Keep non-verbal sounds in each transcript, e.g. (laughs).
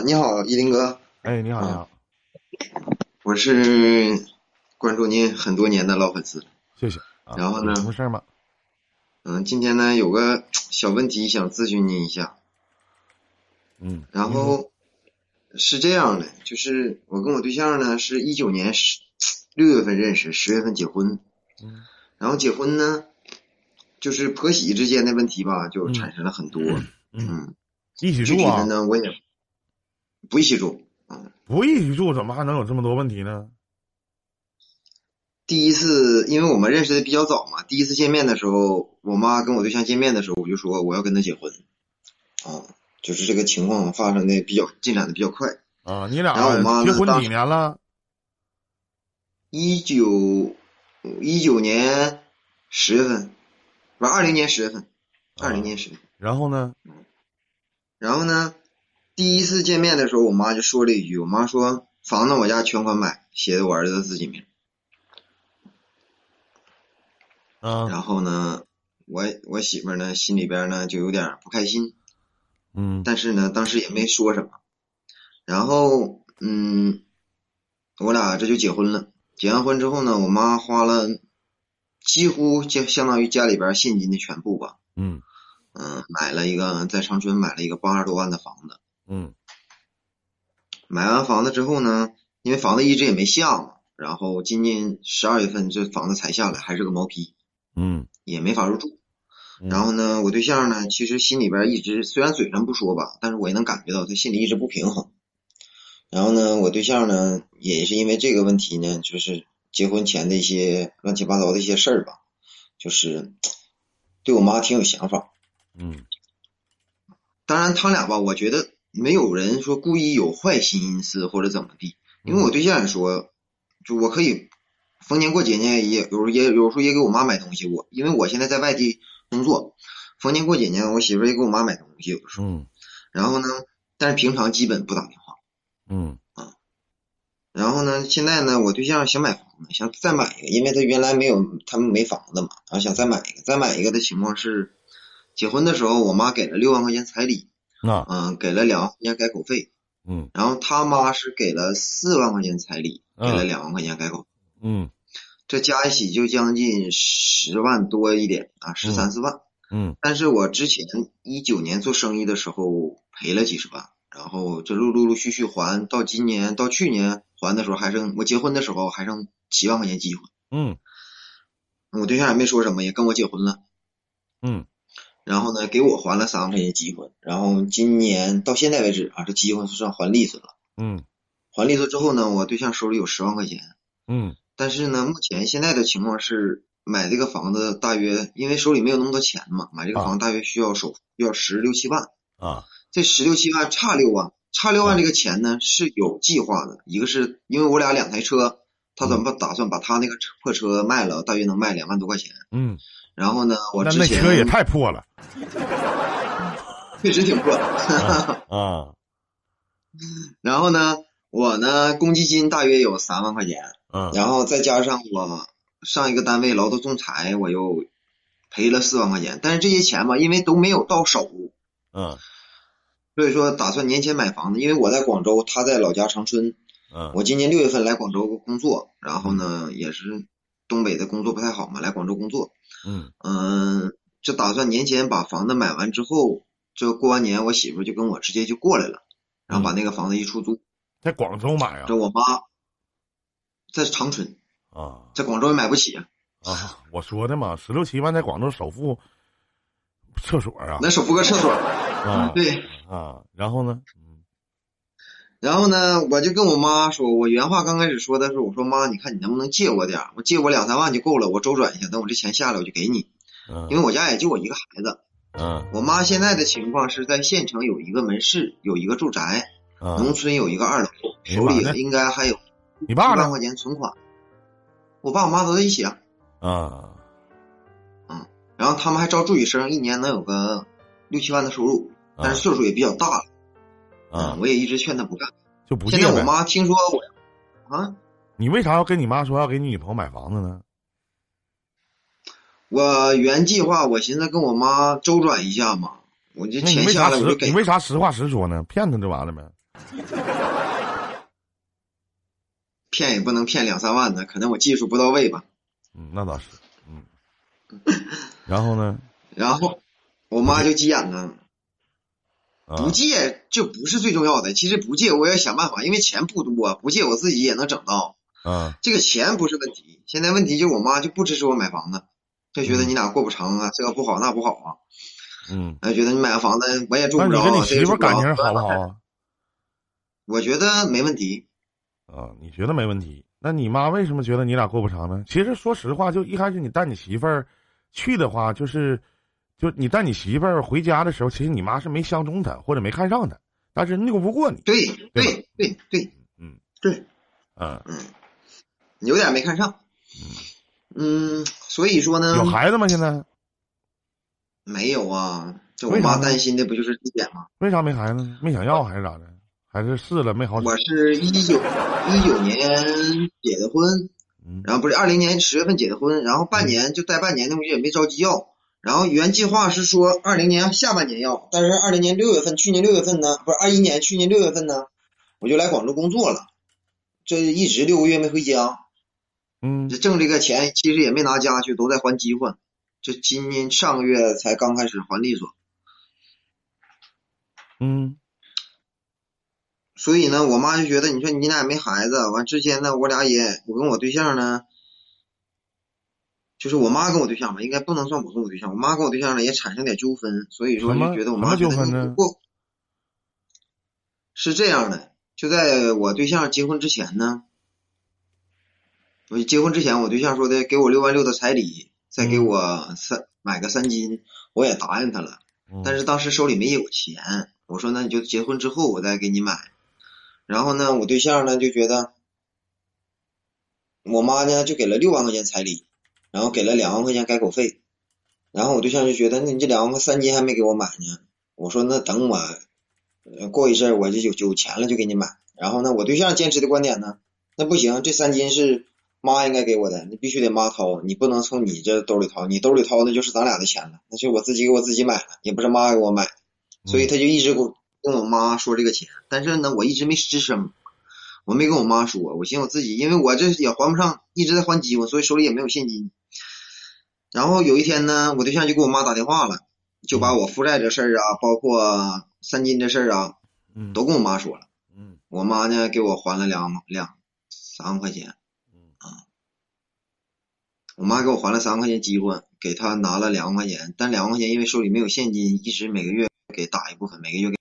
嗯，你好，依林哥。哎，你好，你好，我是关注您很多年的老粉丝。谢谢。然后呢？什么事吗？嗯，今天呢有个小问题想咨询您一下。嗯。然后是这样的，就是我跟我对象呢是一九年十六月份认识，十月份结婚。嗯。然后结婚呢，就是婆媳之间的问题吧，就产生了很多。嗯。一起住啊？呢，我也不一起住。嗯。不一起住，怎么还能有这么多问题呢？第一次，因为我们认识的比较早嘛，第一次见面的时候，我妈跟我对象见面的时候，我就说我要跟他结婚。啊，就是这个情况发生的比较进展的比较快。啊，你俩然后我妈结婚几年了？一九一九年十月份，不是二零年十月份，二零年十月份。然后呢？然后呢？第一次见面的时候，我妈就说了一句：“我妈说房子我家全款买，写的我儿子自己名。”嗯。然后呢，我我媳妇呢心里边呢就有点不开心。嗯。但是呢，当时也没说什么。然后，嗯，我俩这就结婚了。结完婚之后呢，我妈花了几乎就相当于家里边现金的全部吧。嗯。嗯，买了一个在长春买了一个八十多万的房子。嗯，买完房子之后呢，因为房子一直也没下嘛，然后今年十二月份这房子才下来，还是个毛坯。嗯，也没法入住。然后呢，我对象呢，其实心里边一直虽然嘴上不说吧，但是我也能感觉到他心里一直不平衡。然后呢，我对象呢，也是因为这个问题呢，就是结婚前的一些乱七八糟的一些事儿吧，就是对我妈挺有想法。嗯，当然，他俩吧，我觉得没有人说故意有坏心思或者怎么地，因为我对象也说，就我可以逢年过节呢，也有时候也有时候也给我妈买东西。我因为我现在在外地工作，逢年过节呢，我媳妇也给我妈买东西，有的时候。嗯。然后呢，但是平常基本不打电话。嗯。啊。然后呢，现在呢，我对象想买房子，想再买一个，因为他原来没有，他们没房子嘛，然后想再买一个，再买一个的情况是。结婚的时候，我妈给了六万块钱彩礼，啊，嗯，给了两万块钱改口费，嗯，然后他妈是给了四万块钱彩礼，给了两万块钱改口，嗯，这加一起就将近十万多一点啊，十三四万，嗯，但是我之前一九年做生意的时候赔了几十万，然后这陆陆陆续续还到今年到去年还的时候还剩我结婚的时候还剩七万块钱机会，嗯，我对象也没说什么，也跟我结婚了，嗯。然后呢，给我还了三万块钱积分，然后今年到现在为止啊，这积分算还利索了。嗯，还利索之后呢，我对象手里有十万块钱。嗯，但是呢，目前现在的情况是买这个房子大约，因为手里没有那么多钱嘛，买这个房子大约需要首付要十六七万。啊，这十六七万差六万，差六万这个钱呢是有计划的，一个是因为我俩两台车，他怎么打算把他那个破车卖了，大约能卖两万多块钱。嗯。然后呢，我之前那车也太破了，(laughs) 确实挺破啊。(laughs) 然后呢，我呢公积金大约有三万块钱，嗯，然后再加上我上一个单位劳动仲裁，我又赔了四万块钱。但是这些钱吧，因为都没有到手，嗯，所以说打算年前买房子。因为我在广州，他在老家长春，嗯，我今年六月份来广州工作，然后呢也是东北的工作不太好嘛，来广州工作。嗯嗯，这打算年前把房子买完之后，这过完年我媳妇就跟我直接就过来了，然后把那个房子一出租，在广州买啊？这我妈在长春啊，在广州也买不起啊。啊，我说的嘛，十六七万在广州首付厕所啊？那首付个厕所啊？对啊，然后呢？然后呢，我就跟我妈说，我原话刚开始说的是，我说妈，你看你能不能借我点我借我两三万就够了，我周转一下，等我这钱下来我就给你。嗯。因为我家也就我一个孩子。嗯。我妈现在的情况是在县城有一个门市，有一个住宅，农村有一个二楼，手里应该还有一万块钱存款。我爸我妈都在一起啊。啊。嗯。然后他们还招助理生，一年能有个六七万的收入，但是岁数也比较大了。啊，我也一直劝他不干，就不现在我妈听说我，啊，你为啥要跟你妈说要给你女朋友买房子呢？我原计划，我寻思跟我妈周转一下嘛，我就钱下来我就给。你为啥实话实说呢？骗她就完了呗。骗也不能骗两三万的，可能我技术不到位吧。嗯，那倒是。嗯。然后呢？然后我妈就急眼了。啊不借就不是最重要的，其实不借我也想办法，因为钱不多，不借我自己也能整到。啊这个钱不是问题，现在问题就是我妈就不支持我买房子，就觉得嗯你俩过不长啊，这个不好那不好啊，嗯，哎，觉得你买个房子我也住那你不着，跟你媳妇感情好不好？啊？我觉得没问题。啊，你觉得没问题？那你妈为什么觉得你俩过不长呢？其实说实话，就一开始你带你媳妇儿去的话，就是，就你带你媳妇儿回家的时候，其实你妈是没相中她或者没看上她，但是拗不过你。对对对对对嗯对，嗯，有点没看上。嗯，所以说呢，有孩子吗？现在没有啊？这我妈担心的不就是这点吗？为啥没孩子？没想要还是咋的？还是试了没好使？我是一九一九年结的婚，嗯然后不是二零年十月份结的婚，然后半年就待半年，那我也没着急要。然后原计划是说二零年下半年要，但是二零年六月份，去年六月份呢，不是二一年，去年六月份呢，我就来广州工作了，这一直六个月没回家，嗯这挣这个钱其实也没拿家去，都在还饥荒。这今年上个月才刚开始还利索，嗯所以呢，我妈就觉得，你说你俩也没孩子，完之前呢，我俩也，我跟我对象呢，就是我妈跟我对象吧，应该不能算我跟我对象，我妈跟我对象呢也产生点纠纷，所以说就觉得我妈觉得你不是这样的，就在我对象结婚之前呢，我结婚之前，我对象说的给我六万六的彩礼，再给嗯我三买个三金，我也答应他了。嗯，但是当时手里没有钱，我说那你就结婚之后我再给你买。然后呢，我对象呢就觉得，我妈呢就给了六万块钱彩礼，然后给了两万块钱改口费，然后我对象就觉得，那你这两万块三金还没给我买呢。我说那等我，呃过一阵儿我就有有钱了就给你买。然后呢，我对象坚持的观点呢，那不行，这三金是妈应该给我的，你必须得妈掏，你不能从你这兜里掏，你兜里掏那就是咱俩的钱了，那就我自己给我自己买了，也不是妈给我买。所以他就一直跟我跟我妈说这个钱，但是呢，我一直没吱声，我没跟我妈说，我寻思我自己，因为我这也还不上，一直在还饥荒，所以手里也没有现金。然后有一天呢，我对象就给我妈打电话了，就把我负债这事儿啊，包括三金这事儿啊，嗯。都跟我妈说了。嗯。我妈呢给我还了两两三万块钱，嗯。我妈给我还了三万块钱饥荒，给她拿了两万块钱，但两万块钱因为手里没有现金，一直每个月给打一部分，每个月给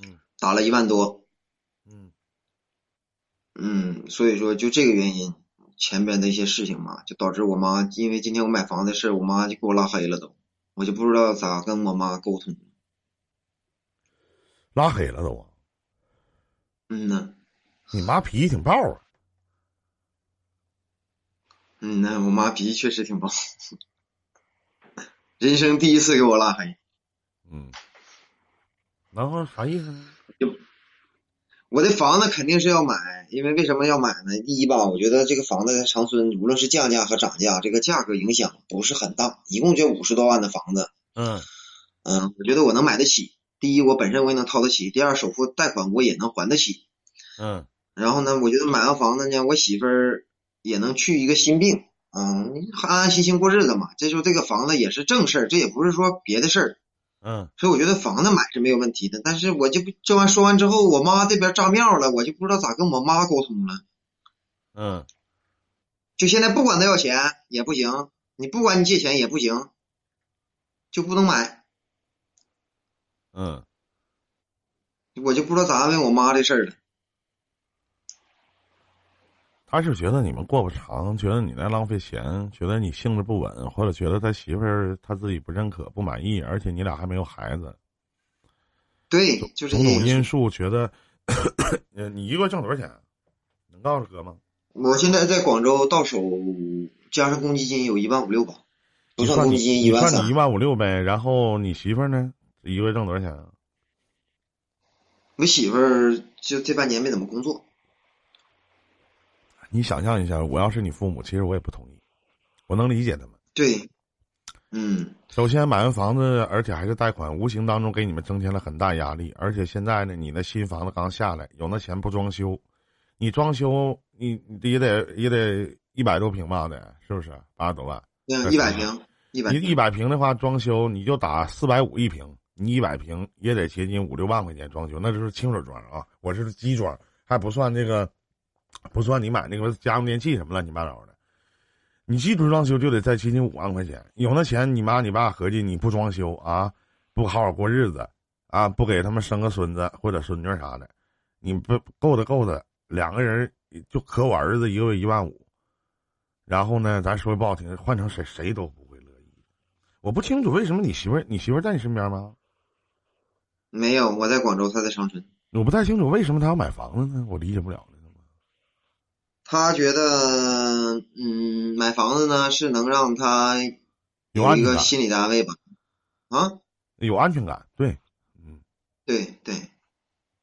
嗯。打了一万多。嗯。嗯，所以说就这个原因，前边的一些事情嘛，就导致我妈因为今天我买房的事儿，我妈就给我拉黑了都，我就不知道咋跟我妈沟通。拉黑了都啊。嗯呐，你妈脾气挺暴啊。嗯呐，我妈脾气确实挺暴，(laughs) 人生第一次给我拉黑。嗯，然后啥意思呢？我的房子肯定是要买，因为为什么要买呢？第一吧，我觉得这个房子在长春，无论是降价和涨价，这个价格影响不是很大，一共就五十多万的房子，嗯嗯，我觉得我能买得起。第一，我本身我也能掏得起；第二，首付贷款我也能还得起。嗯然后呢，我觉得买完房子呢，我媳妇儿也能去一个心病，嗯，安安心心过日子嘛。这时候这个房子也是正事儿，这也不是说别的事儿，嗯所以我觉得房子买是没有问题的。但是我就不这完说完之后，我妈这边炸庙了，我就不知道咋跟我妈沟通了。嗯就现在不管他要钱也不行，你不管你借钱也不行，就不能买。嗯，我就不知道咋安慰我妈这事儿了。他是觉得你们过不长，觉得你在浪费钱，觉得你性子不稳，或者觉得他媳妇儿他自己不认可、不满意，而且你俩还没有孩子，对，就是种这个种因素，觉得，呃，你一个月挣多少钱？能告诉哥吗？我现在在广州到手加上公积金有一万五六吧，不算公积金一万三算你一。万五六呗，然后你媳妇儿呢？一个月挣多少钱啊？我媳妇儿就这半年没怎么工作，你想象一下，我要是你父母，其实我也不同意，我能理解他们。对，嗯，首先买完房子，而且还是贷款，无形当中给你们增添了很大压力。而且现在呢，你那新房子刚下来，有那钱不装修，你装修你也得也得一百多平吧得，是不是？八十多万。嗯，一百平，一百你一百平的话，装修你就打四百五一平，你一百平也得接近五六万块钱装修，那就是清水装啊，我这是基装，还不算这个，不算你买那个家用电器什么乱七八糟的。你基础装修就得再接近五万块钱，有那钱，你妈你爸合计你不装修啊，不好好过日子啊，不给他们生个孙子或者孙女啥的，你不够的够的，两个人就可我儿子一个月一万五，然后呢，咱说不好听，换成谁谁都不会乐意。我不清楚为什么你媳妇儿你媳妇儿在你身边吗？没有，我在广州，她在长春。我不太清楚为什么她要买房子呢？我理解不了了。他觉得，嗯，买房子呢是能让他有一个心理安慰吧，啊，有安全感，对，嗯，对对。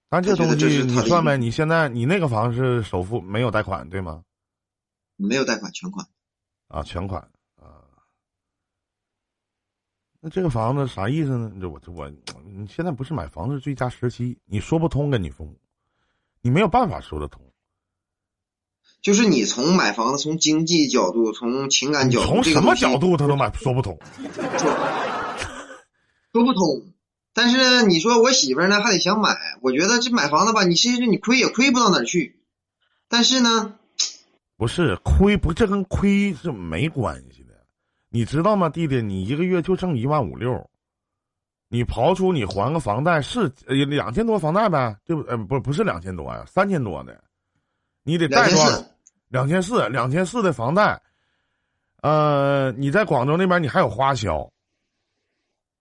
但这东西你算呗？你现在你那个房是首付没有贷款对吗？没有贷款，全款。啊，全款啊。那这个房子啥意思呢？这我我，你现在不是买房子最佳时期，你说不通跟你父母，你没有办法说得通。就是你从买房子，从经济角度，从情感角度，从什么角度他都买说不通，说不通。但是你说我媳妇儿呢，还得想买。我觉得这买房子吧，你其实你亏也亏不到哪儿去。但是呢，(tsk) 不是亏不，这跟亏是没关系的。你知道吗，弟弟？你一个月就挣一万五六，你刨出你还个房贷是呃两千多房贷呗，对不？呃，不不是两千多呀，三千多的。你得贷多少？两千四，两千四的房贷。呃，你在广州那边，你还有花销。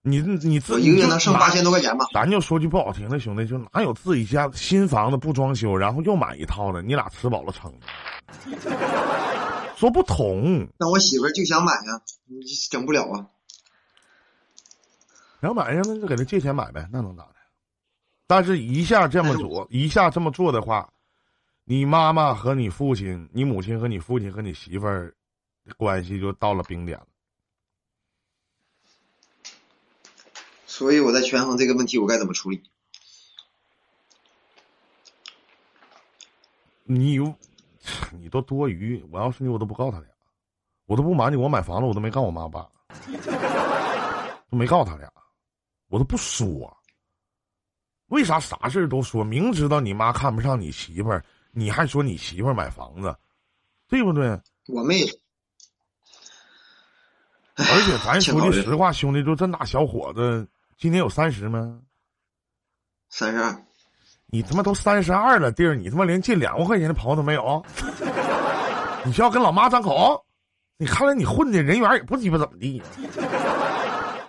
你你自己一个月能剩八千多块钱吧？咱就说句不好听的，兄弟，就哪有自己家新房子不装修，然后又买一套的？你俩吃饱了撑的，说不通。那我媳妇就想买呀，你整不了啊。想买呀，那就给他借钱买呗，那能咋的？但是一下这么做，一下这么做的话。你妈妈和你父亲，你母亲和你父亲和你媳妇儿关系就到了冰点了。所以我在权衡这个问题，我该怎么处理？你，你都多余。我要是你，我都不告他俩，我都不瞒你，我买房子我都没告我妈爸，都没告他俩，我都不说。为啥啥事都说？明知道你妈看不上你媳妇儿。你还说你媳妇儿买房子，对不对？我妹。而且咱说句实话，兄弟，就这大小伙子，今年有三十吗？三十二。你他妈都三十二了，弟儿，你他妈连借两万块钱的朋友都没有？(laughs) 你需要跟老妈张口？你看来你混的人缘也不鸡巴怎么地，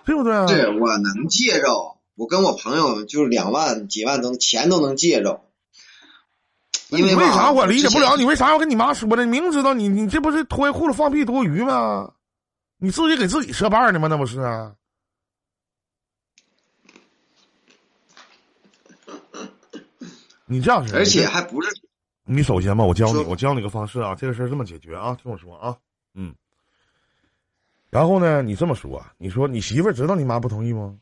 对不对啊？对，我能借着，我跟我朋友就是两万几万都钱都能借着。因为为啥我理解不了？你为啥要跟你妈说呢？明知道你你这不是脱裤子放屁多余吗？你自己给自己设绊呢吗？那不是啊？(coughs) 你这样式，而且还不是你首先吧，我教你，我教你个方式啊，这个事儿这么解决啊，听我说啊，嗯。然后呢，你这么说，你说你媳妇儿知道你妈不同意吗？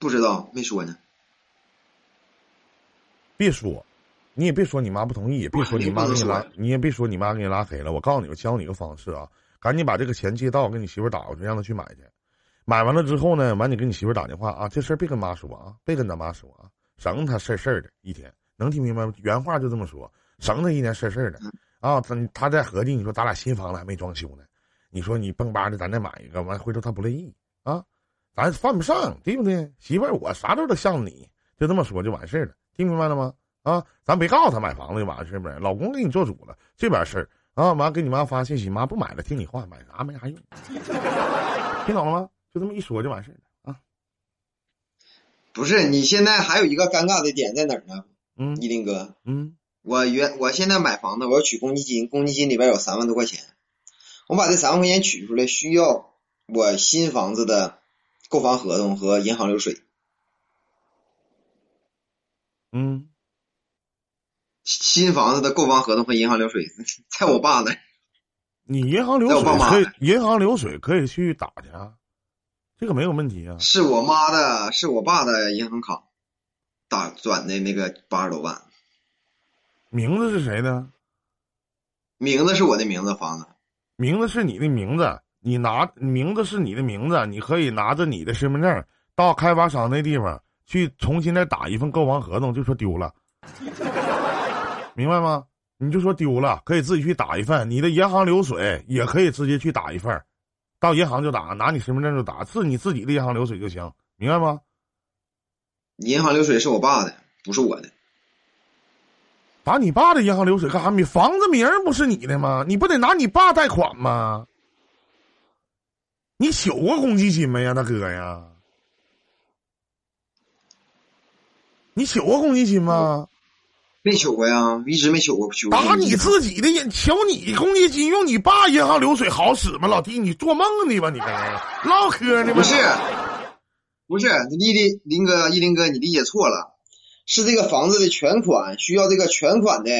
不知道，没说呢。别说。你也别说你妈不同意，也别说你妈给你拉，你也别说你妈给你拉黑了。我告诉你，我教你个方式啊，赶紧把这个钱借到，跟你媳妇打过去，让她去买去。买完了之后呢，完你跟你媳妇打电话啊，这事儿别跟妈说啊，别跟咱妈说啊，省她事儿事儿的一天，能听明白吗？原话就这么说，省她一天事儿事儿的啊。他他在合计，你说咱俩新房子还没装修呢，你说你蹦吧的咱再买一个，完回头他不乐意啊，咱犯不上，对不对？媳妇儿，我啥时候都得向你，就这么说就完事儿了，听明白了吗？啊，咱别告诉他买房子就完事儿呗。老公给你做主了，这边事儿啊，完给你妈发信息，妈不买了，听你话，买啥没啥用。听懂了吗？就这么一说就完事儿了啊。不是，你现在还有一个尴尬的点在哪儿呢？嗯，一林哥，嗯，我原我现在买房子，我要取公积金，公积金里边有三万多块钱，我把这三万块钱取出来，需要我新房子的购房合同和银行流水。嗯。新房子的购房合同和银行流水 (laughs) 在我爸那。你银行流水可以，银行流水可以去打去啊，这个没有问题啊。是我妈的，是我爸的银行卡打转的那个八十多万。名字是谁的？名字是我的名字，房子。名字是你的名字，你拿名字是你的名字，你可以拿着你的身份证到开发商那地方去重新再打一份购房合同，就说丢了，明白吗？你就说丢了，可以自己去打一份。你的银行流水也可以直接去打一份，到银行就打，拿你身份证就打，是你自己的银行流水就行，明白吗？银行流水是我爸的，不是我的。打你爸的银行流水干啥？你房子名不是你的吗？你不得拿你爸贷款吗？你取过公积金没呀，大哥呀？你取过公积金吗？没取过呀，一直没取过。取打你自己的银，求你公积金用你爸银行流水好使吗？老弟，你做梦呢吧？你唠嗑呢不是，不是，你的林哥，一林哥，你理解错了。是这个房子的全款需要这个全款的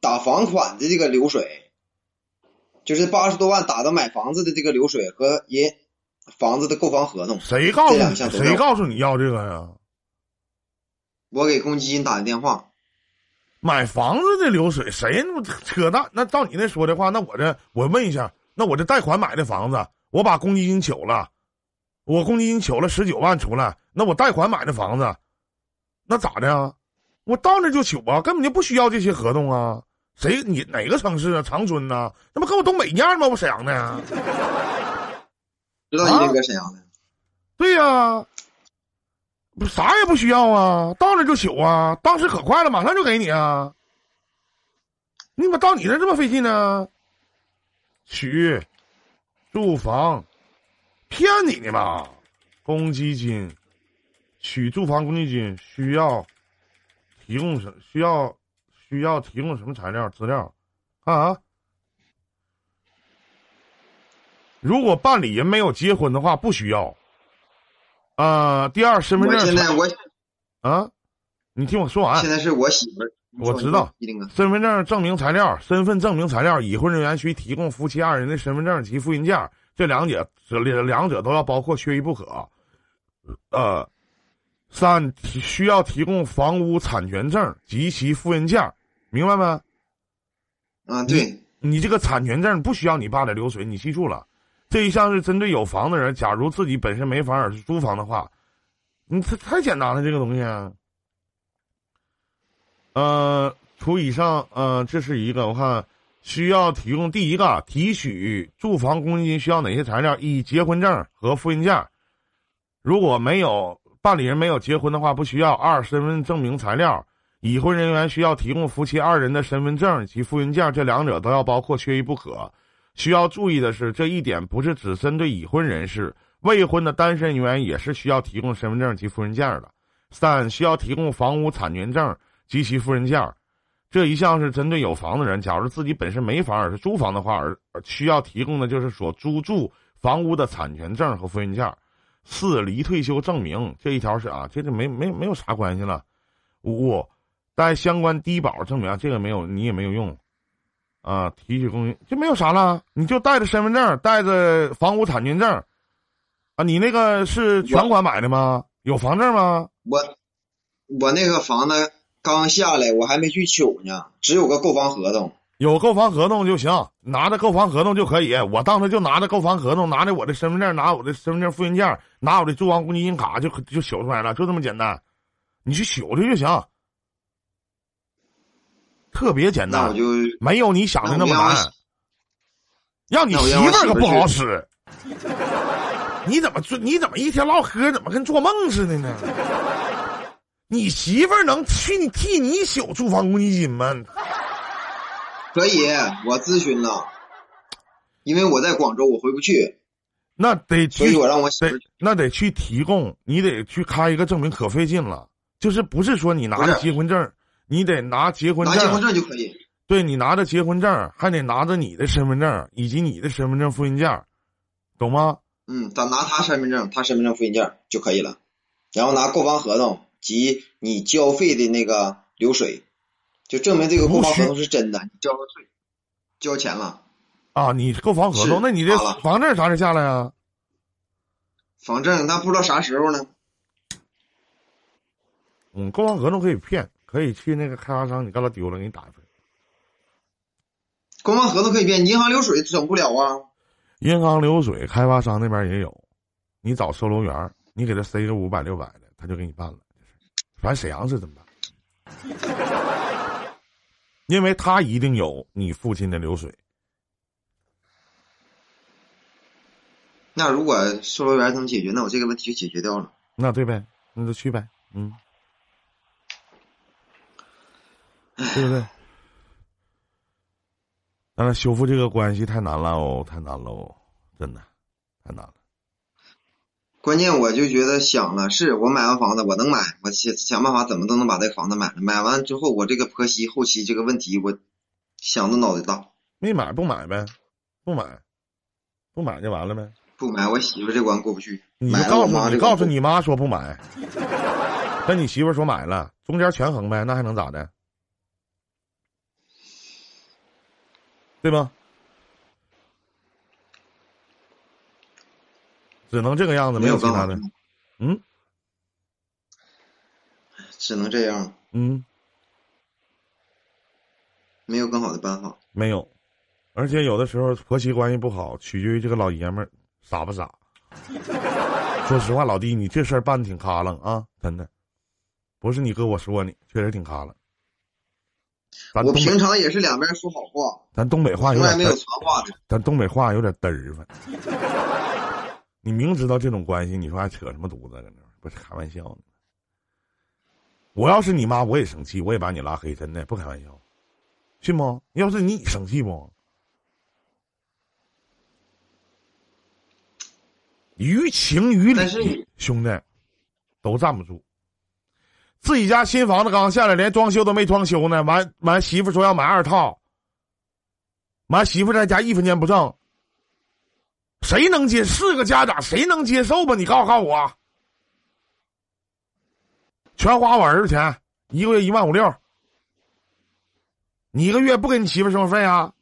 打房款的这个流水，就是八十多万打的买房子的这个流水和人房子的购房合同。谁告诉你？谁告诉你要这个呀？我给公积金打的电话。买房子的流水谁那么扯淡？那照你那说的话，那我这我问一下，那我这贷款买的房子，我把公积金取了，我公积金取了十九万出来，那我贷款买的房子。那咋的啊？我到那就取啊，根本就不需要这些合同啊。谁？你哪个城市啊？长春呐？那不跟我东北一样吗？我沈阳的。知道你那个沈阳的。对呀，不啥也不需要啊，到那就取啊，当时可快了，马上就给你啊。你怎么到你那这么费劲呢？取，住房，骗你呢吧？公积金。取住房公积金需要提供什需要需要提供什么材料资料啊？如果办理人没有结婚的话，不需要。啊，第二身份证。现在我啊，你听我说完。现在是我媳妇儿，我知道。身份证证明材料，身份证明材料，已婚人员需提供夫妻二人的身份证及复印件，这两者这两者都要包括，缺一不可。呃。三需要提供房屋产权证及其复印件，明白吗？啊，对，你这个产权证不需要你爸的流水，你记住了。这一项是针对有房的人，假如自己本身没房而是租房的话，你这太简单了，这个东西。呃，除以上，呃，这是一个，我看需要提供第一个提取住房公积金需要哪些材料？一结婚证和复印件，如果没有。办理人没有结婚的话，不需要。二、身份证明材料，已婚人员需要提供夫妻二人的身份证及复印件，这两者都要包括，缺一不可。需要注意的是，这一点不是只针对已婚人士，未婚的单身人员也是需要提供身份证及复印件的。三、需要提供房屋产权证及其复印件，这一项是针对有房的人，假如自己本身没房而是租房的话，而需要提供的就是所租住房屋的产权证和复印件。四离退休证明这一条是啊，这就没没没有啥关系了。五带相关低保证明，这个没有你也没有用啊。提取公积就没有啥了，你就带着身份证，带着房屋产权证啊。你那个是全款买的吗？有房证吗？我我那个房子刚下来，我还没去取呢，只有个购房合同。有购房合同就行，拿着购房合同就可以。我当时就拿着购房合同，拿着我的身份证，拿我的身份证复印件，拿我的住房公积金卡，就就取出来了，就这么简单。你去取去就行，特别简单，没有你想的那么难。让你媳妇儿可不好使。你怎么做？你怎么一天唠嗑，怎么跟做梦似的呢？你媳妇儿能去你替你取住房公积金吗？可以，我咨询了，因为我在广州，我回不去。那得去，所以我让我得那得去提供，你得去开一个证明，可费劲了。就是不是说你拿着结婚证，你得拿结婚证，拿结婚证就可以。对你拿着结婚证，还得拿着你的身份证以及你的身份证复印件，懂吗？嗯，咱拿他身份证，他身份证复印件就可以了，然后拿购房合同及你交费的那个流水。就证明这个购房合同是真的，你交了税，交钱了。啊，你购房合同，那你这房证啥时候下来啊？房证那不知道啥时候呢。嗯，购房合同可以骗，可以去那个开发商，你告他丢了，给你打一份。购房合同可以变，银行流水整不了啊。银行流水，开发商那边也有，你找售楼员，你给他塞个五百六百的，他就给你办了。反正沈阳是这么办，(laughs) 因为他一定有你父亲的流水。那如果售楼员能解决，那我这个问题就解决掉了。那对呗，那就去呗，嗯，对不对？但是，修复这个关系太难了哦，太难了哦，真的，太难了。关键我就觉得想了，是我买完房子我能买，我想想办法怎么都能把这个房子买了。买完之后，我这个婆媳后期这个问题，我想的脑袋大。没买不买呗，不买，不买就完了呗。不买，我媳妇这关过不去。你告诉你告诉你妈说不买，跟你媳妇说买了，中间权衡呗，那还能咋的？对吧？只能这个样子，没有其他的嗯只能这样，嗯，没有更好的办法。没有。而且有的时候婆媳关系不好，取决于这个老爷们儿傻不傻。(laughs) 说实话，老弟，你这事儿办的挺卡楞啊，真的，不是你哥我说你，确实挺卡楞。咱我平常也是两边说好话，咱东北话有从来没有传话的。咱东北话有点嘚儿吧。你明知道这种关系，你说还扯什么犊子搁那？不是开玩笑呢。我要是你妈，我也生气，我也把你拉黑，真的不开玩笑，信不？要是你生气不？于情于理，兄弟，都站不住。自己家新房子刚下来，连装修都没装修呢，完完媳妇说要买二套，完媳妇在家一分钱不挣，谁能接？是个家长，谁能接受吧？你告诉告诉我，全花我儿子钱，一个月一万五六，你一个月不给你媳妇生活费啊？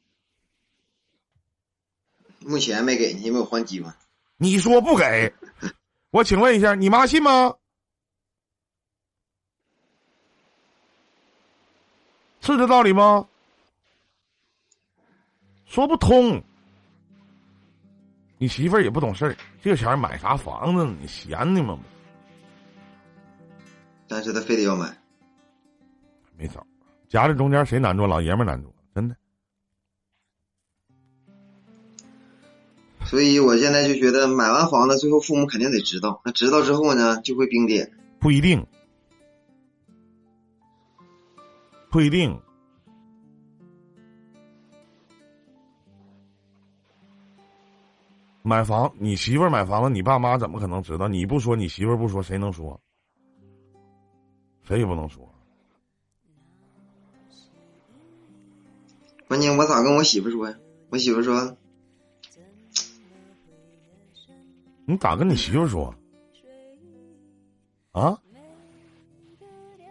目前没给你，因为我还机会。你说不给，我请问一下，你妈信吗？是这道理吗？说不通。你媳妇儿也不懂事儿，这钱买啥房子呢？你闲的吗？但是他非得要买，没招，夹在中间谁难做？老爷们难做，真的。所以我现在就觉得买完房子，最后父母肯定得知道。那知道之后呢，就会冰点。不一定，不一定。买房，你媳妇儿买房子，你爸妈怎么可能知道？你不说，你媳妇儿不说，谁能说？谁也不能说。关键我咋跟我媳妇说呀？我媳妇说，你咋跟你媳妇儿说？啊？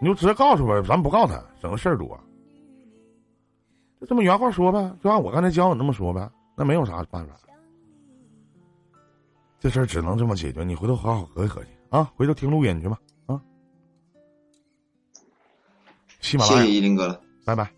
你就直接告诉呗，咱不告他，省得事儿多。就这么原话说呗，就按我刚才教你那么说呗，那没有啥办法。这事儿只能这么解决，你回头好好合计合计啊，回头听录音去吧啊。喜马拉谢雅谢依林哥了。拜拜。